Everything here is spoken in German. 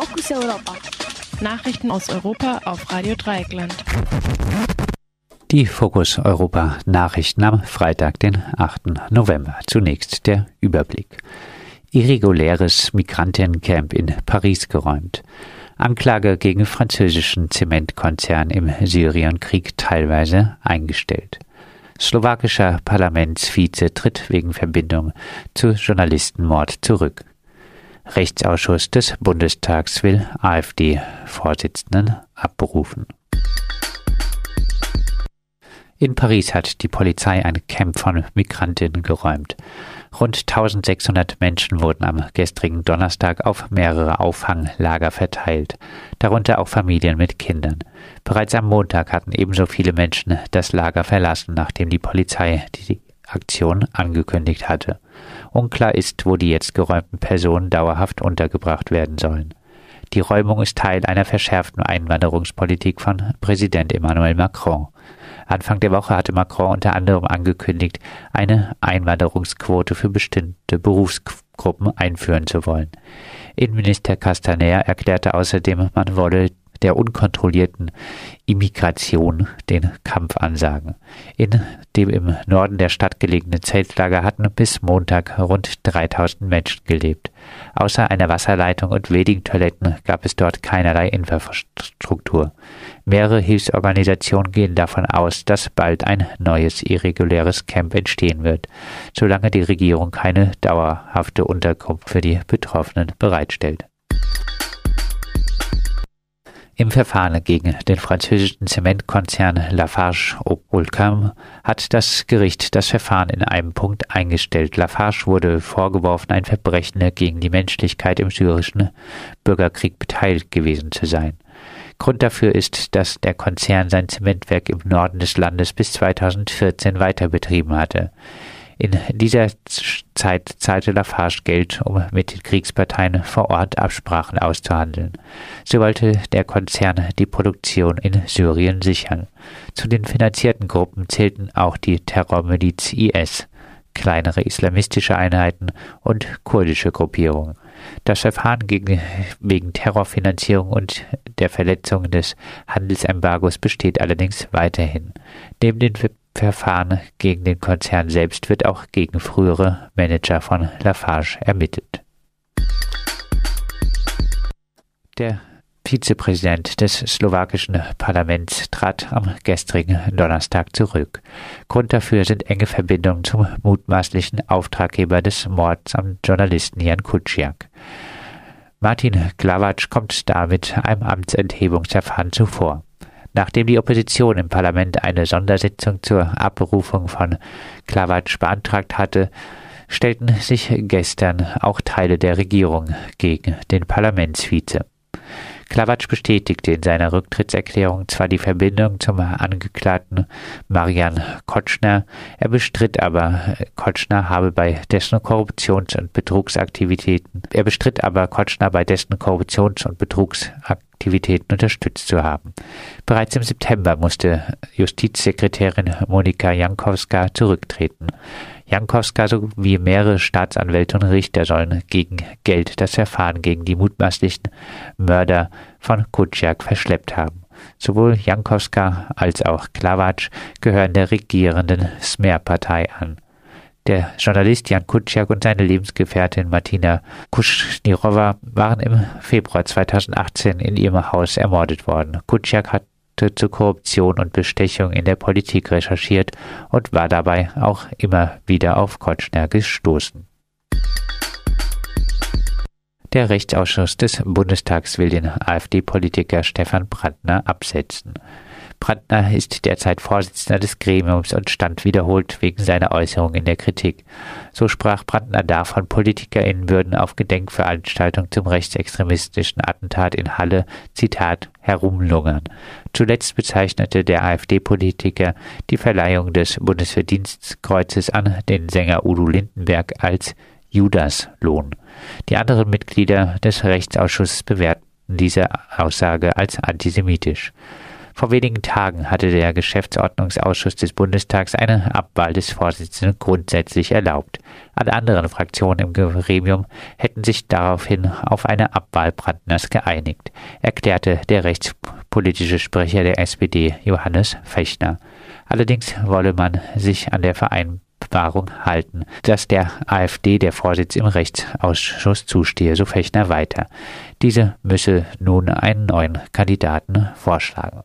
Fokus Europa. Nachrichten aus Europa auf Radio Dreieckland. Die Fokus Europa Nachrichten am Freitag, den 8. November. Zunächst der Überblick. Irreguläres Migrantencamp in Paris geräumt. Anklage gegen französischen Zementkonzern im Syrienkrieg teilweise eingestellt. Slowakischer Parlamentsvize tritt wegen Verbindung zu Journalistenmord zurück. Rechtsausschuss des Bundestags will AfD-Vorsitzenden abberufen. In Paris hat die Polizei ein Camp von Migrantinnen geräumt. Rund 1600 Menschen wurden am gestrigen Donnerstag auf mehrere Auffanglager verteilt, darunter auch Familien mit Kindern. Bereits am Montag hatten ebenso viele Menschen das Lager verlassen, nachdem die Polizei die Aktion angekündigt hatte. Unklar ist, wo die jetzt geräumten Personen dauerhaft untergebracht werden sollen. Die Räumung ist Teil einer verschärften Einwanderungspolitik von Präsident Emmanuel Macron. Anfang der Woche hatte Macron unter anderem angekündigt, eine Einwanderungsquote für bestimmte Berufsgruppen einführen zu wollen. Innenminister Castaner erklärte außerdem, man wolle der unkontrollierten Immigration den Kampf ansagen. In dem im Norden der Stadt gelegenen Zeltlager hatten bis Montag rund 3000 Menschen gelebt. Außer einer Wasserleitung und wenigen Toiletten gab es dort keinerlei Infrastruktur. Mehrere Hilfsorganisationen gehen davon aus, dass bald ein neues irreguläres Camp entstehen wird, solange die Regierung keine dauerhafte Unterkunft für die Betroffenen bereitstellt. Im Verfahren gegen den französischen Zementkonzern Lafarge Holcim hat das Gericht das Verfahren in einem Punkt eingestellt. Lafarge wurde vorgeworfen, ein Verbrechen gegen die Menschlichkeit im syrischen Bürgerkrieg beteiligt gewesen zu sein. Grund dafür ist, dass der Konzern sein Zementwerk im Norden des Landes bis 2014 weiter betrieben hatte. In dieser Zeit zahlte Lafarge Geld, um mit den Kriegsparteien vor Ort Absprachen auszuhandeln. So wollte der Konzern die Produktion in Syrien sichern. Zu den finanzierten Gruppen zählten auch die Terrormiliz IS, kleinere islamistische Einheiten und kurdische Gruppierungen. Das Verfahren gegen, wegen Terrorfinanzierung und der Verletzung des Handelsembargos besteht allerdings weiterhin. Neben den Verfahren gegen den Konzern selbst wird auch gegen frühere Manager von Lafarge ermittelt. Der Vizepräsident des slowakischen Parlaments trat am gestrigen Donnerstag zurück. Grund dafür sind enge Verbindungen zum mutmaßlichen Auftraggeber des Mords am Journalisten Jan Kuciak. Martin Glavac kommt damit einem Amtsenthebungsverfahren zuvor. Nachdem die Opposition im Parlament eine Sondersitzung zur Abberufung von Klavatsch beantragt hatte, stellten sich gestern auch Teile der Regierung gegen den Parlamentsvize. Klawatsch bestätigte in seiner Rücktrittserklärung zwar die Verbindung zum Angeklagten Marian Kotschner, er bestritt aber, Kotschner habe bei dessen Korruptions- und Betrugsaktivitäten, er bestritt aber, Kotschner bei dessen Korruptions- und Betrugsaktivitäten unterstützt zu haben. Bereits im September musste Justizsekretärin Monika Jankowska zurücktreten. Jankowska sowie mehrere Staatsanwälte und Richter sollen gegen Geld das Verfahren gegen die mutmaßlichen Mörder von Kuciak verschleppt haben. Sowohl Jankowska als auch Klawatsch gehören der regierenden Smer-Partei an. Der Journalist Jan Kuciak und seine Lebensgefährtin Martina Kuschnirova waren im Februar 2018 in ihrem Haus ermordet worden. Kuciak hat Kontakte zu Korruption und Bestechung in der Politik recherchiert und war dabei auch immer wieder auf Kotschner gestoßen. Der Rechtsausschuss des Bundestags will den AfD-Politiker Stefan Brandner absetzen. Brandner ist derzeit Vorsitzender des Gremiums und stand wiederholt wegen seiner Äußerung in der Kritik. So sprach Brandner davon, PolitikerInnen würden auf Gedenkveranstaltungen zum rechtsextremistischen Attentat in Halle, Zitat, herumlungern. Zuletzt bezeichnete der AfD-Politiker die Verleihung des Bundesverdienstkreuzes an den Sänger Udo Lindenberg als Judaslohn. Die anderen Mitglieder des Rechtsausschusses bewerten diese Aussage als antisemitisch. Vor wenigen Tagen hatte der Geschäftsordnungsausschuss des Bundestags eine Abwahl des Vorsitzenden grundsätzlich erlaubt. Alle anderen Fraktionen im Gremium hätten sich daraufhin auf eine Abwahl Brandners geeinigt, erklärte der rechtspolitische Sprecher der SPD Johannes Fechner. Allerdings wolle man sich an der Vereinbarung halten, dass der AfD der Vorsitz im Rechtsausschuss zustehe, so Fechner weiter. Diese müsse nun einen neuen Kandidaten vorschlagen.